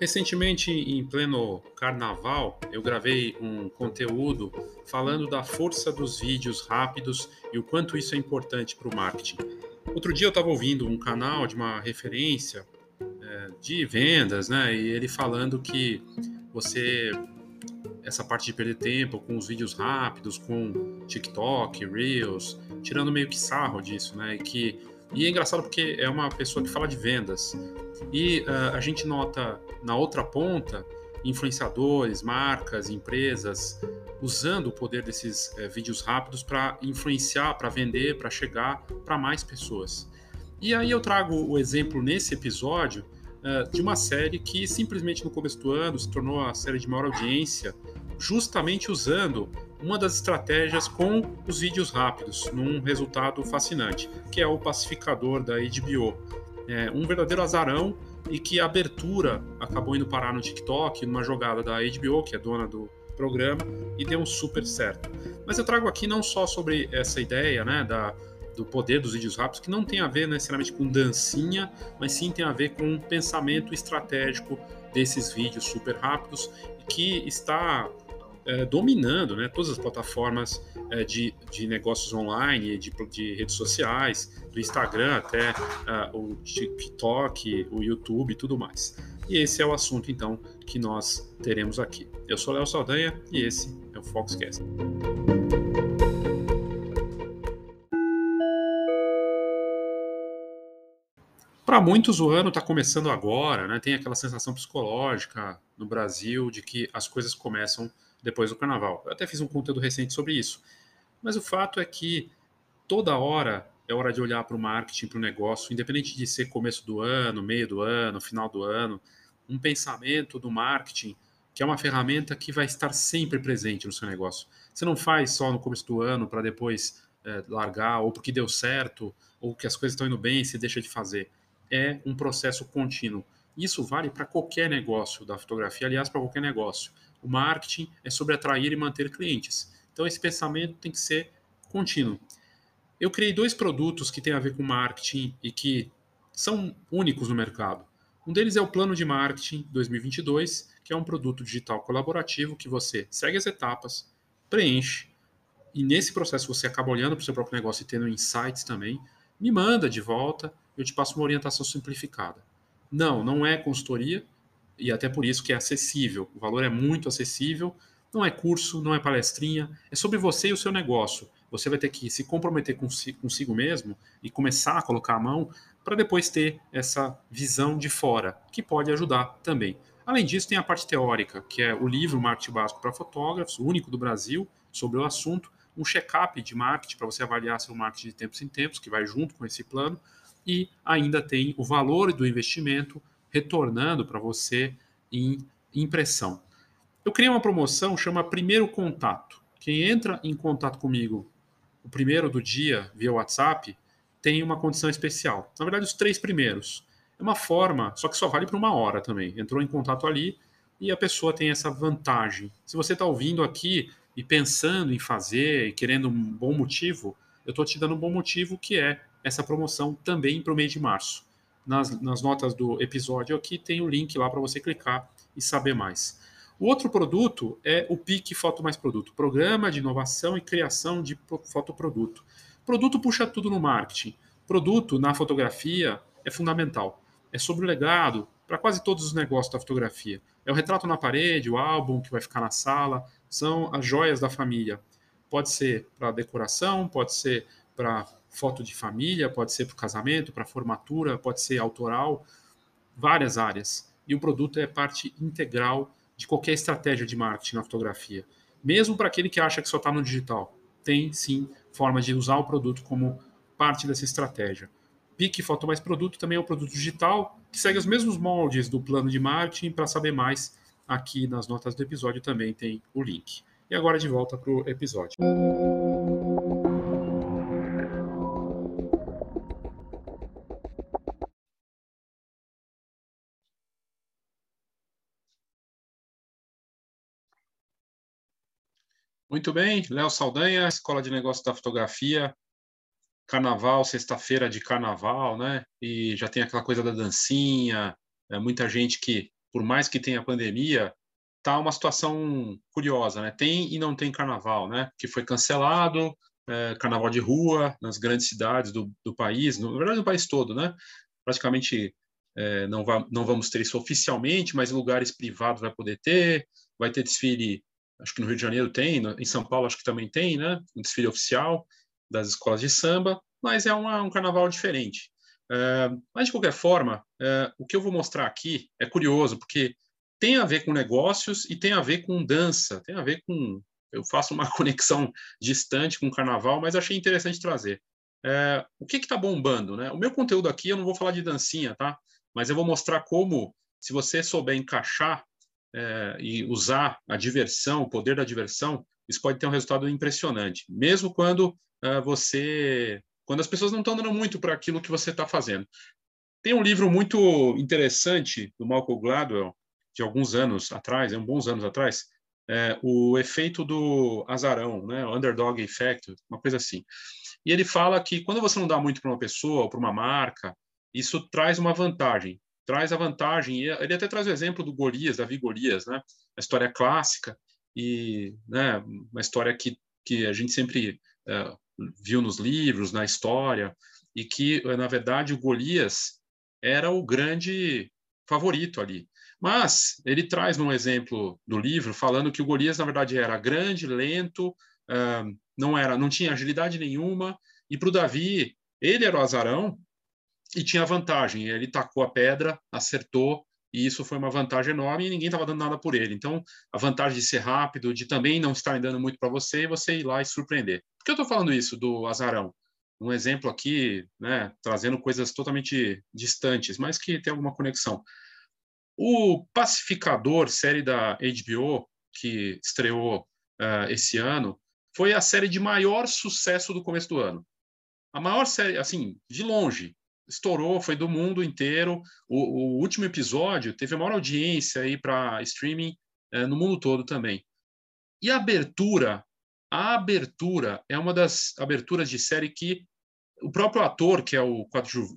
Recentemente, em pleno carnaval, eu gravei um conteúdo falando da força dos vídeos rápidos e o quanto isso é importante para o marketing. Outro dia eu estava ouvindo um canal de uma referência é, de vendas, né? E ele falando que você essa parte de perder tempo com os vídeos rápidos, com TikTok, Reels, tirando meio que sarro disso, né? E que e é engraçado porque é uma pessoa que fala de vendas. E uh, a gente nota na outra ponta influenciadores, marcas, empresas usando o poder desses uh, vídeos rápidos para influenciar, para vender, para chegar para mais pessoas. E aí eu trago o exemplo nesse episódio uh, de uma série que simplesmente no começo do ano se tornou a série de maior audiência, justamente usando uma das estratégias com os vídeos rápidos, num resultado fascinante, que é o pacificador da HBO. É um verdadeiro azarão e que a abertura acabou indo parar no TikTok, numa jogada da HBO, que é dona do programa, e deu um super certo. Mas eu trago aqui não só sobre essa ideia né, da, do poder dos vídeos rápidos, que não tem a ver necessariamente com dancinha, mas sim tem a ver com um pensamento estratégico desses vídeos super rápidos, que está é, dominando né, todas as plataformas é, de, de negócios online, de, de redes sociais, do Instagram até uh, o TikTok, o YouTube e tudo mais. E esse é o assunto, então, que nós teremos aqui. Eu sou Léo Saldanha e esse é o Foxcast. Para muitos, o ano está começando agora, né? tem aquela sensação psicológica no Brasil de que as coisas começam depois do carnaval. Eu até fiz um conteúdo recente sobre isso. Mas o fato é que toda hora é hora de olhar para o marketing, para o negócio, independente de ser começo do ano, meio do ano, final do ano, um pensamento do marketing que é uma ferramenta que vai estar sempre presente no seu negócio. Você não faz só no começo do ano para depois é, largar, ou porque deu certo, ou que as coisas estão indo bem e você deixa de fazer. É um processo contínuo. Isso vale para qualquer negócio da fotografia, aliás, para qualquer negócio. O marketing é sobre atrair e manter clientes. Então, esse pensamento tem que ser contínuo. Eu criei dois produtos que têm a ver com marketing e que são únicos no mercado. Um deles é o Plano de Marketing 2022, que é um produto digital colaborativo que você segue as etapas, preenche, e nesse processo você acaba olhando para o seu próprio negócio e tendo insights também, me manda de volta, eu te passo uma orientação simplificada. Não, não é consultoria, e até por isso que é acessível. O valor é muito acessível. Não é curso, não é palestrinha, é sobre você e o seu negócio. Você vai ter que se comprometer consigo mesmo e começar a colocar a mão para depois ter essa visão de fora, que pode ajudar também. Além disso, tem a parte teórica, que é o livro Marketing Básico para Fotógrafos, o único do Brasil, sobre o assunto, um check-up de marketing para você avaliar seu marketing de tempos em tempos, que vai junto com esse plano, e ainda tem o valor do investimento retornando para você em impressão. Eu criei uma promoção chama Primeiro Contato. Quem entra em contato comigo o primeiro do dia via WhatsApp tem uma condição especial. Na verdade, os três primeiros. É uma forma, só que só vale para uma hora também. Entrou em contato ali e a pessoa tem essa vantagem. Se você está ouvindo aqui e pensando em fazer e querendo um bom motivo, eu estou te dando um bom motivo que é essa promoção também para o mês de março nas, nas notas do episódio aqui tem o link lá para você clicar e saber mais. O outro produto é o PIC Foto Mais Produto, Programa de Inovação e Criação de Fotoproduto. Produto puxa tudo no marketing. Produto na fotografia é fundamental. É sobre o legado para quase todos os negócios da fotografia. É o retrato na parede, o álbum que vai ficar na sala, são as joias da família. Pode ser para decoração, pode ser para foto de família, pode ser para o casamento, para formatura, pode ser autoral, várias áreas. E o produto é parte integral de qualquer estratégia de marketing na fotografia. Mesmo para aquele que acha que só está no digital, tem sim forma de usar o produto como parte dessa estratégia. Pique Foto Mais Produto também é um produto digital que segue os mesmos moldes do plano de marketing. Para saber mais, aqui nas notas do episódio também tem o link. E agora de volta para o episódio. Muito bem, Léo Saldanha, Escola de Negócios da Fotografia, Carnaval, sexta-feira de Carnaval, né? E já tem aquela coisa da dancinha, é, muita gente que por mais que tenha pandemia, tá uma situação curiosa, né? Tem e não tem carnaval, né? Que foi cancelado, é, carnaval de rua nas grandes cidades do, do país, no, na verdade no país todo, né? Praticamente é, não, va não vamos ter isso oficialmente, mas lugares privados vai poder ter, vai ter desfile, acho que no Rio de Janeiro tem, em São Paulo acho que também tem, né? Um desfile oficial das escolas de samba, mas é uma, um carnaval diferente. É, mas, de qualquer forma, é, o que eu vou mostrar aqui é curioso, porque tem a ver com negócios e tem a ver com dança, tem a ver com. Eu faço uma conexão distante com o carnaval, mas achei interessante trazer. É, o que está bombando? Né? O meu conteúdo aqui, eu não vou falar de dancinha, tá? Mas eu vou mostrar como, se você souber encaixar é, e usar a diversão, o poder da diversão, isso pode ter um resultado impressionante, mesmo quando é, você quando as pessoas não estão dando muito para aquilo que você está fazendo. Tem um livro muito interessante do Malcolm Gladwell, de alguns anos atrás, é um bons anos atrás, é, o efeito do azarão, né, o underdog effect, uma coisa assim. E ele fala que quando você não dá muito para uma pessoa ou para uma marca, isso traz uma vantagem, traz a vantagem. Ele até traz o exemplo do Golias, Davi Golias, né, a história clássica e né, uma história que que a gente sempre é, viu nos livros, na história, e que, na verdade, o Golias era o grande favorito ali. Mas ele traz um exemplo do livro falando que o Golias, na verdade, era grande, lento, não era, não tinha agilidade nenhuma, e para o Davi, ele era o azarão e tinha vantagem. Ele tacou a pedra, acertou, e isso foi uma vantagem enorme e ninguém estava dando nada por ele. Então, a vantagem de ser rápido, de também não estar dando muito para você, e você ir lá e surpreender. Por que eu estou falando isso do azarão? Um exemplo aqui, né, trazendo coisas totalmente distantes, mas que tem alguma conexão. O Pacificador, série da HBO, que estreou uh, esse ano, foi a série de maior sucesso do começo do ano. A maior série, assim, de longe, estourou, foi do mundo inteiro. O, o último episódio teve a maior audiência aí para streaming é, no mundo todo também. E a abertura, a abertura é uma das aberturas de série que o próprio ator, que é o,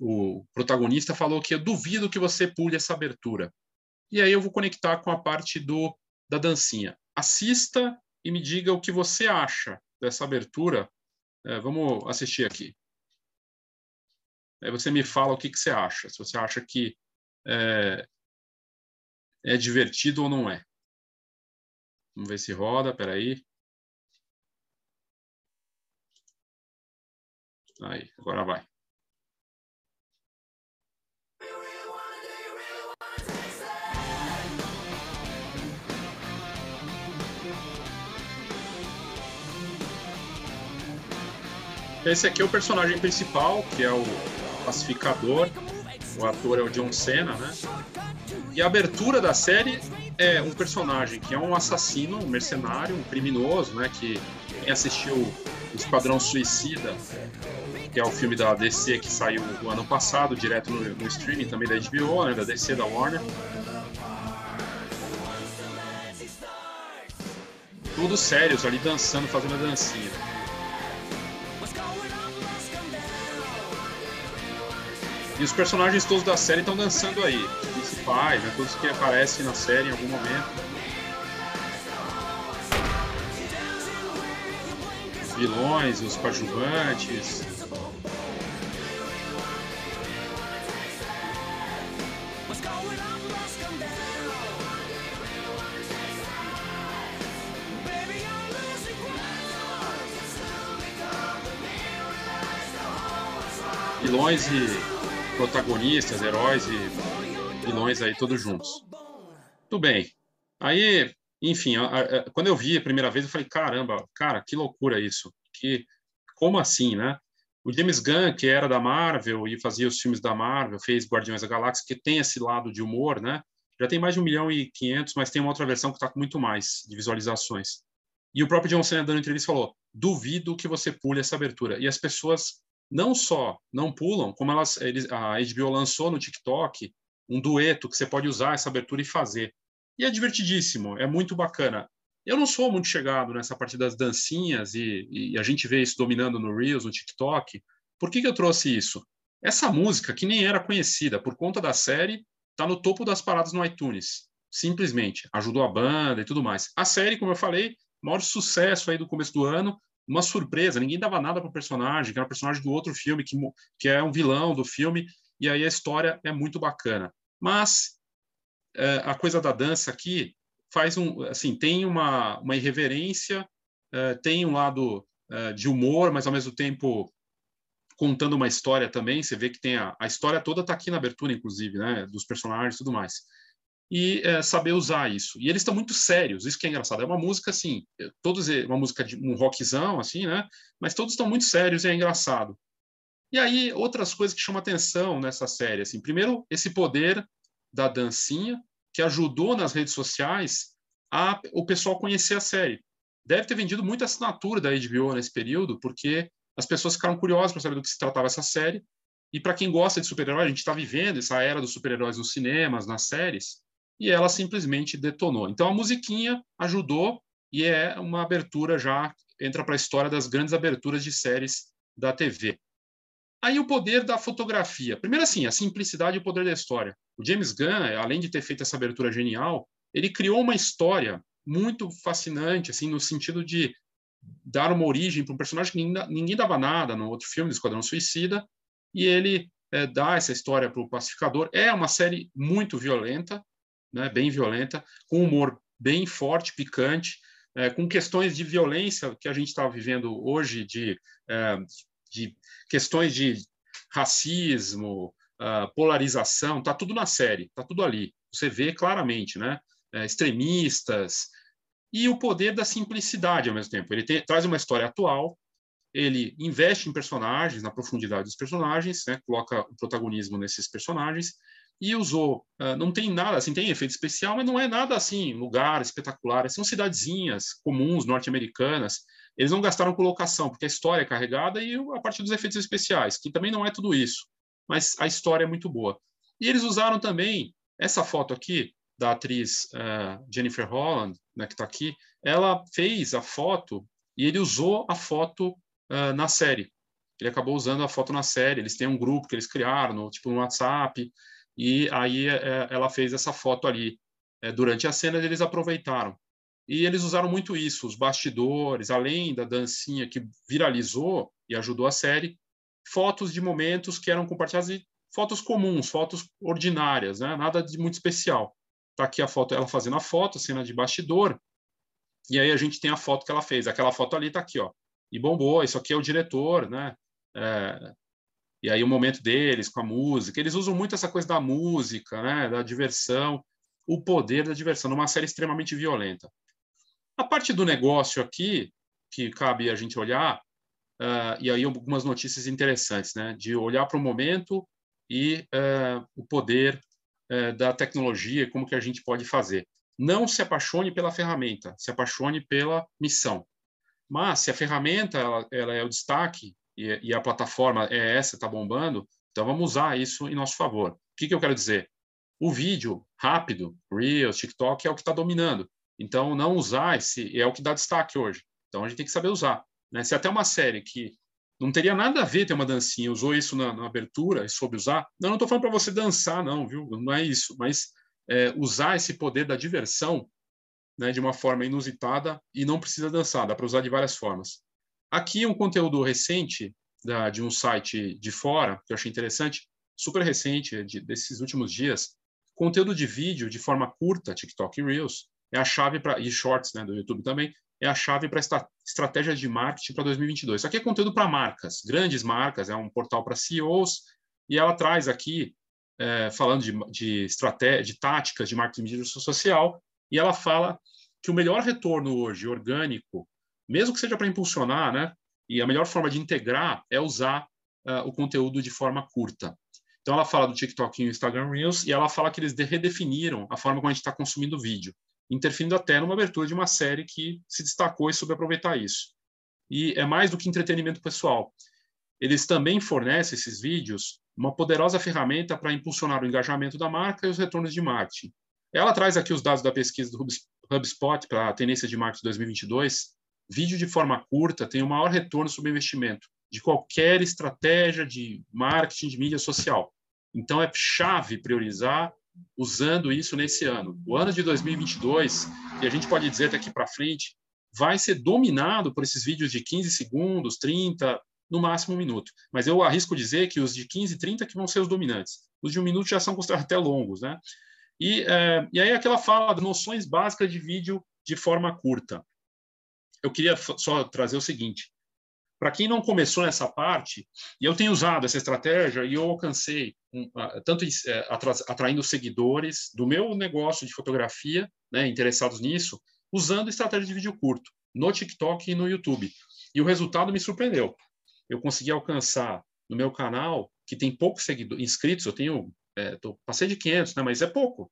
o protagonista, falou que eu duvido que você pule essa abertura. E aí eu vou conectar com a parte do da dancinha. Assista e me diga o que você acha dessa abertura. É, vamos assistir aqui. Aí você me fala o que, que você acha. Se você acha que é, é divertido ou não é. Vamos ver se roda, peraí. Aí, agora vai. Esse aqui é o personagem principal, que é o pacificador. O ator é o John Cena, né? E a abertura da série é um personagem que é um assassino, um mercenário, um criminoso, né? Que quem assistiu o Esquadrão Suicida, que é o filme da DC que saiu no ano passado, direto no, no streaming também da HBO, né? Da DC, da Warner. Todos sérios ali dançando, fazendo a dancinha. E os personagens todos da série estão dançando aí. Os principais, né? todos que aparecem na série em algum momento. Os vilões, os coadjuvantes. vilões e protagonistas, heróis e vilões aí todos juntos. Tudo bem. Aí, enfim, a, a, quando eu vi a primeira vez, eu falei, caramba, cara, que loucura isso. Que, como assim, né? O James Gunn, que era da Marvel e fazia os filmes da Marvel, fez Guardiões da Galáxia, que tem esse lado de humor, né? Já tem mais de um milhão e quinhentos, mas tem uma outra versão que está com muito mais de visualizações. E o próprio John Cena dando entrevista falou: duvido que você pule essa abertura. E as pessoas não só não pulam, como elas, eles, a HBO lançou no TikTok um dueto que você pode usar essa abertura e fazer. E é divertidíssimo, é muito bacana. Eu não sou muito chegado nessa parte das dancinhas e, e a gente vê isso dominando no Reels, no TikTok. Por que, que eu trouxe isso? Essa música, que nem era conhecida por conta da série, está no topo das paradas no iTunes. Simplesmente. Ajudou a banda e tudo mais. A série, como eu falei, maior sucesso aí do começo do ano. Uma surpresa, ninguém dava nada para o personagem, que era um personagem do outro filme, que, que é um vilão do filme, e aí a história é muito bacana. Mas é, a coisa da dança aqui faz um, assim, tem uma, uma irreverência, é, tem um lado é, de humor, mas ao mesmo tempo contando uma história também. Você vê que tem a, a história toda está aqui na abertura, inclusive, né, dos personagens e tudo mais. E é, saber usar isso. E eles estão muito sérios, isso que é engraçado. É uma música assim, todos uma música de um rockzão assim, né? Mas todos estão muito sérios e é engraçado. E aí outras coisas que chamam atenção nessa série, assim, primeiro esse poder da dancinha que ajudou nas redes sociais a o pessoal conhecer a série. Deve ter vendido muita assinatura da HBO nesse período, porque as pessoas ficaram curiosas para saber do que se tratava essa série. E para quem gosta de super-herói, a gente está vivendo essa era dos super-heróis nos cinemas, nas séries, e ela simplesmente detonou. Então a musiquinha ajudou e é uma abertura já entra para a história das grandes aberturas de séries da TV. Aí o poder da fotografia. Primeiro assim, a simplicidade e o poder da história. O James Gunn, além de ter feito essa abertura genial, ele criou uma história muito fascinante, assim, no sentido de dar uma origem para um personagem que ninguém, ninguém, dava nada no outro filme, Esquadrão Suicida, e ele é, dá essa história para o Pacificador. É uma série muito violenta, né, bem violenta, com humor bem forte, picante, é, com questões de violência que a gente está vivendo hoje, de, é, de questões de racismo, uh, polarização, está tudo na série, está tudo ali. Você vê claramente, né? É, extremistas, e o poder da simplicidade ao mesmo tempo. Ele tem, traz uma história atual, ele investe em personagens, na profundidade dos personagens, né? coloca o protagonismo nesses personagens, e usou, uh, não tem nada, assim, tem efeito especial, mas não é nada assim, lugar espetacular, são cidadezinhas comuns, norte-americanas, eles não gastaram colocação, porque a história é carregada e a partir dos efeitos especiais, que também não é tudo isso, mas a história é muito boa. E eles usaram também essa foto aqui, da atriz uh, Jennifer Holland, né, que está aqui, ela fez a foto e ele usou a foto uh, na série. Ele acabou usando a foto na série. Eles têm um grupo que eles criaram, no, tipo no WhatsApp, e aí uh, ela fez essa foto ali. Eh, durante a cena, eles aproveitaram. E eles usaram muito isso, os bastidores, além da dancinha que viralizou e ajudou a série, fotos de momentos que eram compartilhadas e fotos comuns, fotos ordinárias, né? nada de muito especial. Tá aqui a foto, ela fazendo a foto, cena de bastidor. E aí a gente tem a foto que ela fez. Aquela foto ali tá aqui, ó. E bombou. Isso aqui é o diretor, né? É, e aí o momento deles com a música. Eles usam muito essa coisa da música, né? Da diversão, o poder da diversão numa série extremamente violenta. A parte do negócio aqui, que cabe a gente olhar, uh, e aí algumas notícias interessantes, né? De olhar para o momento e uh, o poder é, da tecnologia como que a gente pode fazer. Não se apaixone pela ferramenta, se apaixone pela missão. Mas se a ferramenta ela, ela é o destaque e, e, a plataforma é essa, está bombando, então vamos usar isso em nosso favor. O que, que eu quero dizer? O vídeo rápido, Reels, TikTok, é o que está dominando. Então, não usar esse é o que dá destaque hoje. Então, a gente tem que saber usar. Né? Se até uma série que não teria nada a ver ter uma dancinha. Usou isso na, na abertura e soube usar. Não, não estou falando para você dançar, não, viu? Não é isso. Mas é, usar esse poder da diversão né, de uma forma inusitada e não precisa dançar. Dá para usar de várias formas. Aqui um conteúdo recente da, de um site de fora que eu achei interessante, super recente, de, desses últimos dias. Conteúdo de vídeo de forma curta, TikTok e Reels, é a chave para e Shorts, né, do YouTube também, é a chave para esta estratégia de marketing para 2022. Isso aqui é conteúdo para marcas, grandes marcas, é um portal para CEOs, e ela traz aqui, é, falando de, de estratégia, de táticas de marketing de mídia social, e ela fala que o melhor retorno hoje, orgânico, mesmo que seja para impulsionar, né, e a melhor forma de integrar é usar uh, o conteúdo de forma curta. Então, ela fala do TikTok e Instagram Reels, e ela fala que eles redefiniram a forma como a gente está consumindo vídeo interferindo até numa abertura de uma série que se destacou e soube aproveitar isso. E é mais do que entretenimento pessoal. Eles também fornecem esses vídeos uma poderosa ferramenta para impulsionar o engajamento da marca e os retornos de marketing. Ela traz aqui os dados da pesquisa do HubSpot para a tendência de marketing 2022. Vídeo de forma curta tem o maior retorno sobre investimento de qualquer estratégia de marketing de mídia social. Então é chave priorizar usando isso nesse ano. O ano de 2022, e a gente pode dizer daqui para frente, vai ser dominado por esses vídeos de 15 segundos, 30, no máximo um minuto. Mas eu arrisco dizer que os de 15 e 30 que vão ser os dominantes. Os de um minuto já são até longos, né? E, é, e aí aquela fala de noções básicas de vídeo de forma curta. Eu queria só trazer o seguinte, para quem não começou nessa parte, e eu tenho usado essa estratégia e eu alcancei um, tanto é, atraindo seguidores do meu negócio de fotografia, né, interessados nisso, usando estratégia de vídeo curto no TikTok e no YouTube. E o resultado me surpreendeu. Eu consegui alcançar no meu canal, que tem poucos inscritos, eu tenho, é, tô, passei de 500, né, mas é pouco.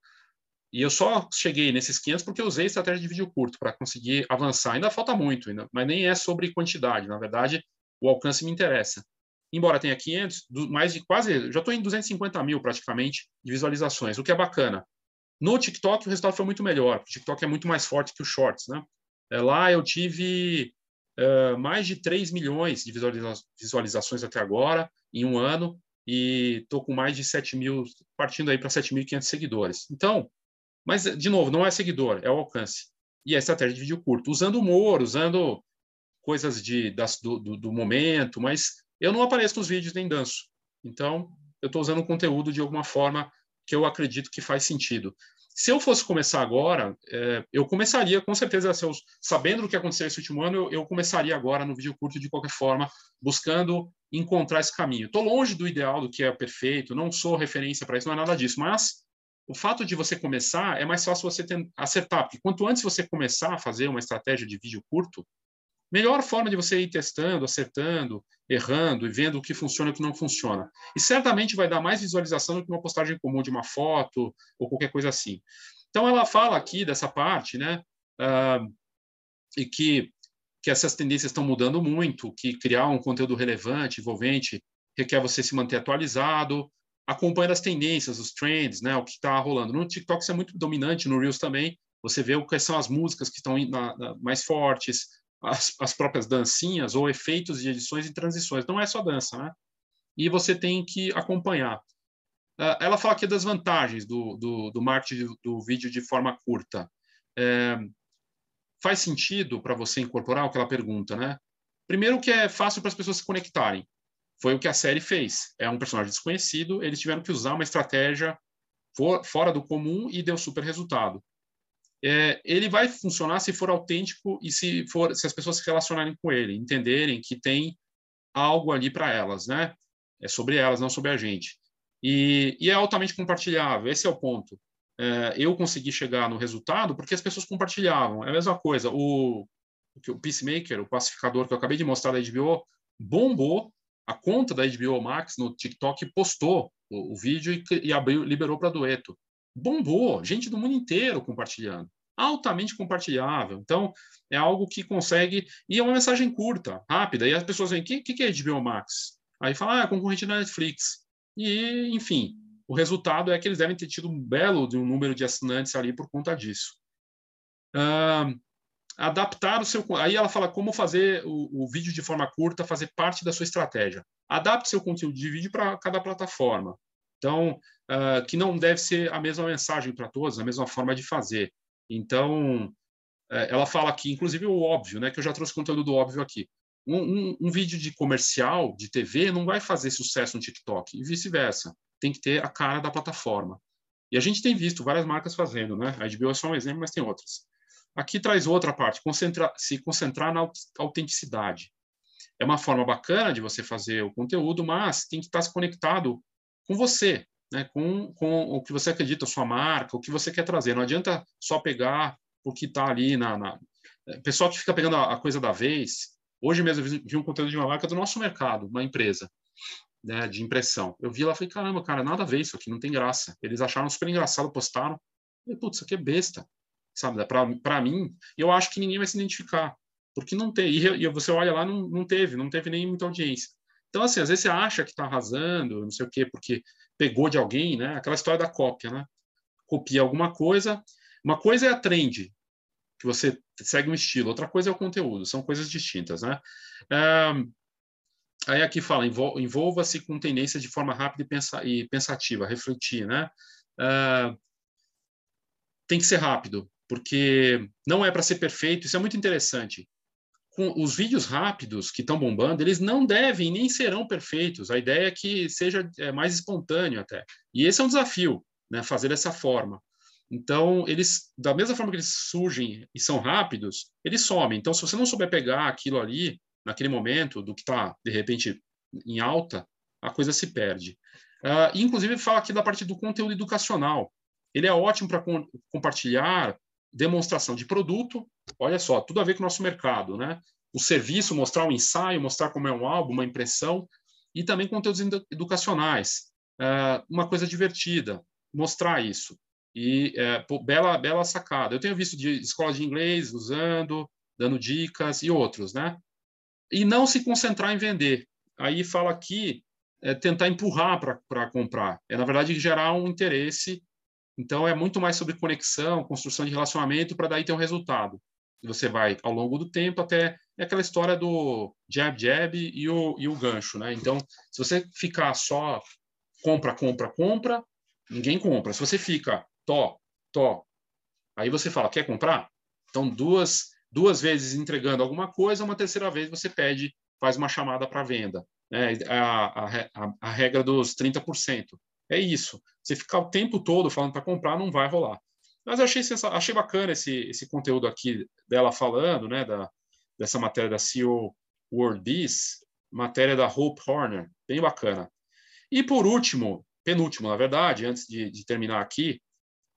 E eu só cheguei nesses 500 porque usei estratégia de vídeo curto para conseguir avançar. Ainda falta muito, ainda, mas nem é sobre quantidade. Na verdade, o alcance me interessa. Embora tenha 500, mais de quase, já estou em 250 mil praticamente de visualizações, o que é bacana. No TikTok o resultado foi muito melhor. O TikTok é muito mais forte que o Shorts, né? É, lá eu tive uh, mais de 3 milhões de visualiza visualizações até agora, em um ano, e estou com mais de 7 mil, partindo aí para 7.500 seguidores. Então, mas, de novo, não é seguidor, é o alcance. E é estratégia de vídeo curto, usando humor, usando coisas de, das, do, do, do, momento, mas eu não apareço nos vídeos nem danço. Então, eu estou usando conteúdo de alguma forma que eu acredito que faz sentido. Se eu fosse começar agora, é, eu começaria, com certeza, eu, sabendo o que aconteceu esse último ano, eu, eu, começaria agora no vídeo curto de qualquer forma, buscando encontrar esse caminho. Estou longe do ideal, do que é perfeito, não sou referência para isso, não é nada disso, mas o fato de você começar é mais fácil você acertar, porque quanto antes você começar a fazer uma estratégia de vídeo curto, melhor forma de você ir testando, acertando, errando e vendo o que funciona e o que não funciona. E certamente vai dar mais visualização do que uma postagem comum de uma foto ou qualquer coisa assim. Então, ela fala aqui dessa parte, né? Uh, e que, que essas tendências estão mudando muito, que criar um conteúdo relevante, envolvente, requer você se manter atualizado, acompanhando as tendências, os trends, né, o que está rolando. No TikTok isso é muito dominante, no Reels também. Você vê que são as músicas que estão na, na, mais fortes, as, as, próprias dancinhas ou efeitos de edições e transições. Não é só dança, né? E você tem que acompanhar. Uh, ela fala aqui das vantagens do, do, do marketing do, do, vídeo de forma curta. É, faz sentido para você incorporar o que ela pergunta, né? Primeiro que é fácil para as pessoas se conectarem. Foi o que a série fez. É um personagem desconhecido, eles tiveram que usar uma estratégia for, fora do comum e deu super resultado. É, ele vai funcionar se for autêntico e se for se as pessoas se relacionarem com ele, entenderem que tem algo ali para elas, né? É sobre elas, não sobre a gente. E, e é altamente compartilhável. Esse é o ponto. É, eu consegui chegar no resultado porque as pessoas compartilhavam. É a mesma coisa. O, o Peacemaker, o pacificador que eu acabei de mostrar da HBO, bombou a conta da HBO Max no TikTok postou o, o vídeo e, e abriu, liberou para dueto. Bombou, gente do mundo inteiro compartilhando. Altamente compartilhável. Então, é algo que consegue. E é uma mensagem curta, rápida. E as pessoas veem: o que, que é HBO Max? Aí fala: ah, é concorrente da Netflix. E, enfim, o resultado é que eles devem ter tido um belo de um número de assinantes ali por conta disso. Uh, adaptar o seu. Aí ela fala como fazer o, o, vídeo de forma curta, fazer parte da sua estratégia. Adapte seu conteúdo de vídeo para cada plataforma. Então, uh, que não deve ser a mesma mensagem para todos, a mesma forma de fazer. Então, uh, ela fala aqui, inclusive o óbvio, né, que eu já trouxe conteúdo do óbvio aqui. Um, um, um vídeo de comercial, de TV, não vai fazer sucesso no TikTok, e vice-versa. Tem que ter a cara da plataforma. E a gente tem visto várias marcas fazendo, né? A HBO é só um exemplo, mas tem outras. Aqui traz outra parte, se concentrar na autenticidade. É uma forma bacana de você fazer o conteúdo, mas tem que estar conectado com você, né? com, com o que você acredita, a sua marca, o que você quer trazer. Não adianta só pegar o que está ali na, na... É, pessoal que fica pegando a, a, coisa da vez. Hoje mesmo eu vi um conteúdo de uma marca do nosso mercado, uma empresa né, de impressão. Eu vi lá e falei, caramba, cara, nada a ver isso aqui, não tem graça. Eles acharam super engraçado, postaram. Eu falei, putz, isso aqui é besta sabe? Para mim, eu acho que ninguém vai se identificar, porque não tem. E, você olha lá, não, não teve, não teve nem muita audiência. Então, assim, às vezes você acha que está arrasando, não sei o quê, porque pegou de alguém, né? Aquela história da cópia, né? Copia alguma coisa. Uma coisa é a trend, que você segue um estilo, outra coisa é o conteúdo, são coisas distintas, né? aí aqui fala, envolva-se com tendência de forma rápida e, pensa, e pensativa, refletir, né? uh, tem que ser rápido, porque não é para ser perfeito. Isso é muito interessante. Com os vídeos rápidos que estão bombando, eles não devem nem serão perfeitos. A ideia é que seja é, mais espontâneo até. E esse é um desafio, né? Fazer dessa forma. Então, eles, da mesma forma que eles surgem e são rápidos, eles somem. Então, se você não souber pegar aquilo ali, naquele momento, do que está, de repente, em alta, a coisa se perde. Uh, inclusive, fala aqui da parte do conteúdo educacional. Ele é ótimo para com, compartilhar demonstração de produto. Olha só, tudo a ver com o nosso mercado, né? O serviço, mostrar um ensaio, mostrar como é um álbum, uma impressão, e também conteúdos educacionais. Uh, uma coisa divertida, mostrar isso. E é, pô, bela, bela sacada. Eu tenho visto de escola de inglês usando, dando dicas e outros, né? E não se concentrar em vender. Aí fala aqui é tentar empurrar para comprar. É, na verdade, gerar um interesse. Então, é muito mais sobre conexão, construção de relacionamento, para daí ter um resultado. Você vai, ao longo do tempo, até. É aquela história do jab, jab e o, e o gancho, né? Então, se você ficar só compra, compra, compra, ninguém compra. Se você fica to, to, aí você fala, quer comprar? Então, duas, duas vezes entregando alguma coisa, uma terceira vez você pede, faz uma chamada para venda né, a, a, a regra dos 30%. É isso. Você ficar o tempo todo falando para comprar, não vai rolar. Mas eu achei, achei bacana esse, esse conteúdo aqui dela falando, né, da, dessa matéria da CEO World This, matéria da Hope Horner, bem bacana. E por último, penúltimo, na verdade, antes de, de terminar aqui,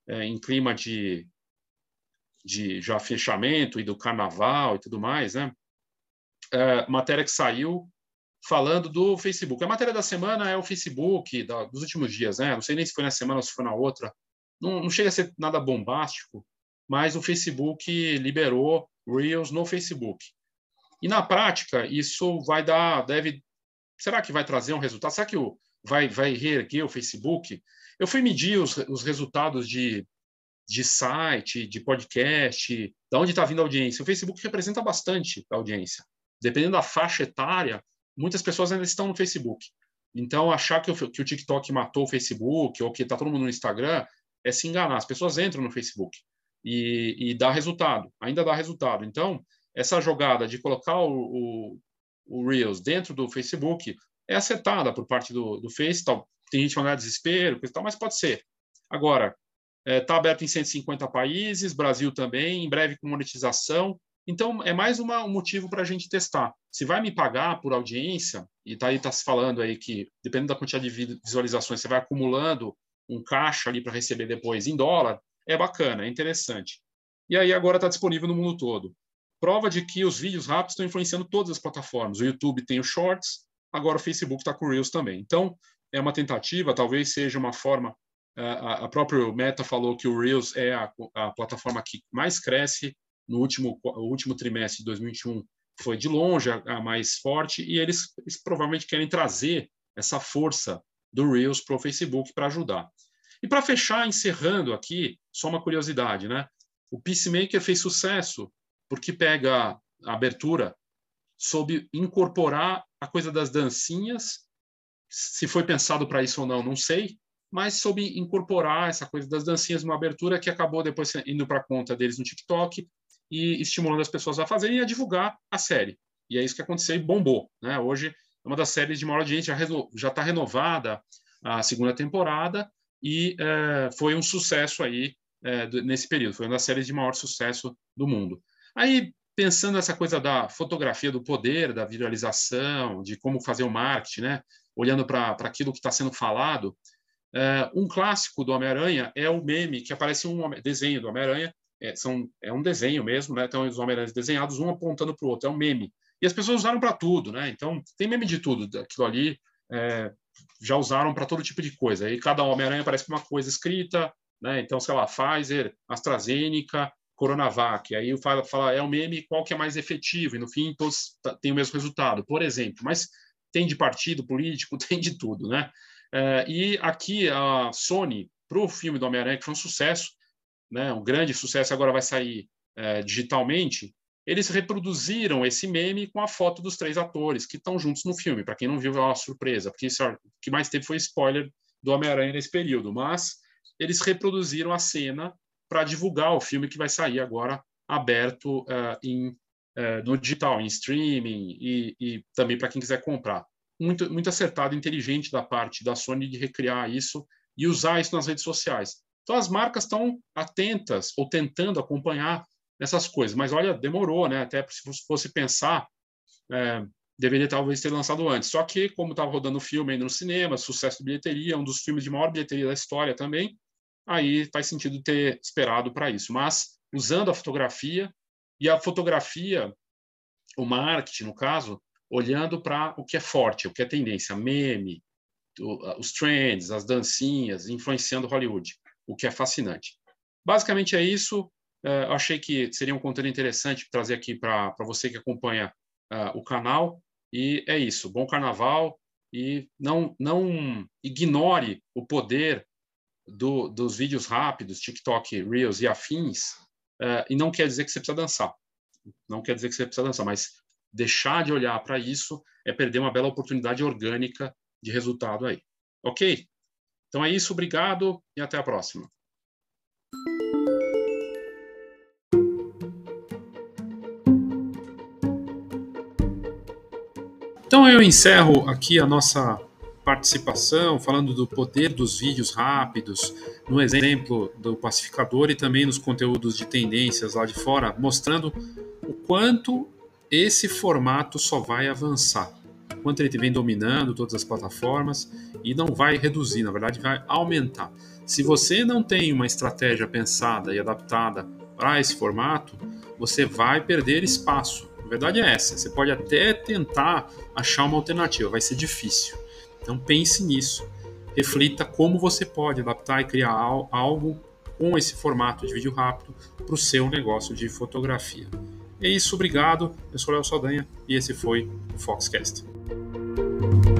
é, em clima de, de já fechamento e do carnaval e tudo mais, né? É, matéria que saiu falando do Facebook. A matéria da semana é o Facebook da, dos últimos dias, né? Não sei nem se foi na semana ou se foi na outra. Não, não chega a ser nada bombástico, mas o Facebook liberou Reels no Facebook. E na prática, isso vai dar, deve, será que vai trazer um resultado? Será que o, vai, vai reerguer o Facebook? Eu fui medir os, os resultados de, de site, de podcast, da onde está vindo a audiência. O Facebook representa bastante a audiência. Dependendo da faixa etária, muitas pessoas ainda estão no Facebook. Então, achar que o, que o TikTok matou o Facebook ou que está todo mundo no Instagram é se enganar. As pessoas entram no Facebook e, e dá resultado, ainda dá resultado. Então, essa jogada de colocar o, o, o Reels dentro do Facebook é acertada por parte do, do Face. Tal. Tem gente falando desespero, tal, mas pode ser. Agora, está é, tá aberto em 150 países, Brasil também, em breve com monetização. Então, é mais uma, um motivo para a gente testar. Se vai me pagar por audiência, e tá aí está se falando aí que, dependendo da quantidade de visualizações, você vai acumulando um caixa ali para receber depois em dólar, é bacana, é interessante. E aí agora está disponível no mundo todo. Prova de que os vídeos rápidos estão influenciando todas as plataformas. O YouTube tem o Shorts, agora o Facebook está com o Reels também. Então, é uma tentativa, talvez seja uma forma. A, a própria Meta falou que o Reels é a, a plataforma que mais cresce no último, último trimestre de 2021 foi de longe a, a mais forte e eles, eles, provavelmente querem trazer essa força do Reels para o Facebook para ajudar. E para fechar, encerrando aqui, só uma curiosidade, né? O Peacemaker fez sucesso porque pega a abertura soube incorporar a coisa das dancinhas. Se foi pensado para isso ou não, não sei, mas soube incorporar essa coisa das dancinhas numa abertura que acabou depois indo para a conta deles no TikTok e estimulando as pessoas a fazerem e a divulgar a série. E é isso que aconteceu e bombou. Né? Hoje é uma das séries de maior audiência, já está renovada a segunda temporada e é, foi um sucesso aí é, nesse período. Foi uma das séries de maior sucesso do mundo. Aí, pensando nessa coisa da fotografia do poder, da viralização, de como fazer o marketing, né? olhando para aquilo que está sendo falado, é, um clássico do Homem-Aranha é o meme que aparece um desenho do Homem-Aranha é, são, é um desenho mesmo, né? Então, os Homem-Aranhas desenhados, um apontando para o outro, é um meme. E as pessoas usaram para tudo, né? Então, tem meme de tudo. Aquilo ali é, já usaram para todo tipo de coisa. E cada Homem-Aranha aparece uma coisa escrita, né? Então, sei lá, Pfizer, AstraZeneca, Coronavac. Aí fala, fala é o um meme, qual que é mais efetivo? E no fim, todos têm o mesmo resultado, por exemplo. Mas tem de partido político, tem de tudo, né? É, e aqui a Sony, para o filme do Homem-Aranha, que foi um sucesso, né, um grande sucesso agora vai sair é, digitalmente, eles reproduziram esse meme com a foto dos três atores que estão juntos no filme. Para quem não viu, é uma surpresa, porque isso, o que mais teve foi spoiler do Homem-Aranha nesse período. Mas eles reproduziram a cena para divulgar o filme que vai sair agora aberto uh, em, uh, no digital, em streaming e, e também para quem quiser comprar. Muito, muito acertado, inteligente da parte da Sony de recriar isso e usar isso nas redes sociais. Então as marcas estão atentas ou tentando acompanhar essas coisas. Mas olha, demorou, né? Até se fosse pensar, é, deveria talvez ter lançado antes. Só que, como estava rodando o filme ainda no cinema, sucesso de bilheteria, um dos filmes de maior bilheteria da história também, aí faz sentido ter esperado para isso. Mas usando a fotografia, e a fotografia, o marketing, no caso, olhando para o que é forte, o que é tendência, meme, os trends, as dancinhas, influenciando Hollywood, o que é fascinante. Basicamente é isso. Uh, achei que seria um conteúdo interessante trazer aqui para você que acompanha uh, o canal. E é isso. Bom carnaval e não, não ignore o poder do, dos vídeos rápidos, TikTok, Reels e afins. Uh, e não quer dizer que você precisa dançar. Não quer dizer que você precisa dançar, mas deixar de olhar para isso é perder uma bela oportunidade orgânica de resultado aí. Ok? Então é isso, obrigado e até a próxima. Então eu encerro aqui a nossa participação, falando do poder dos vídeos rápidos, no exemplo do pacificador e também nos conteúdos de tendências lá de fora, mostrando o quanto esse formato só vai avançar, quanto ele vem dominando todas as plataformas e não vai reduzir, na verdade vai aumentar. Se você não tem uma estratégia pensada e adaptada para esse formato, você vai perder espaço a verdade é essa. Você pode até tentar achar uma alternativa, vai ser difícil. Então pense nisso. Reflita como você pode adaptar e criar algo com esse formato de vídeo rápido para o seu negócio de fotografia. É isso, obrigado. Eu sou Léo Saldanha e esse foi o Foxcast. Thank you.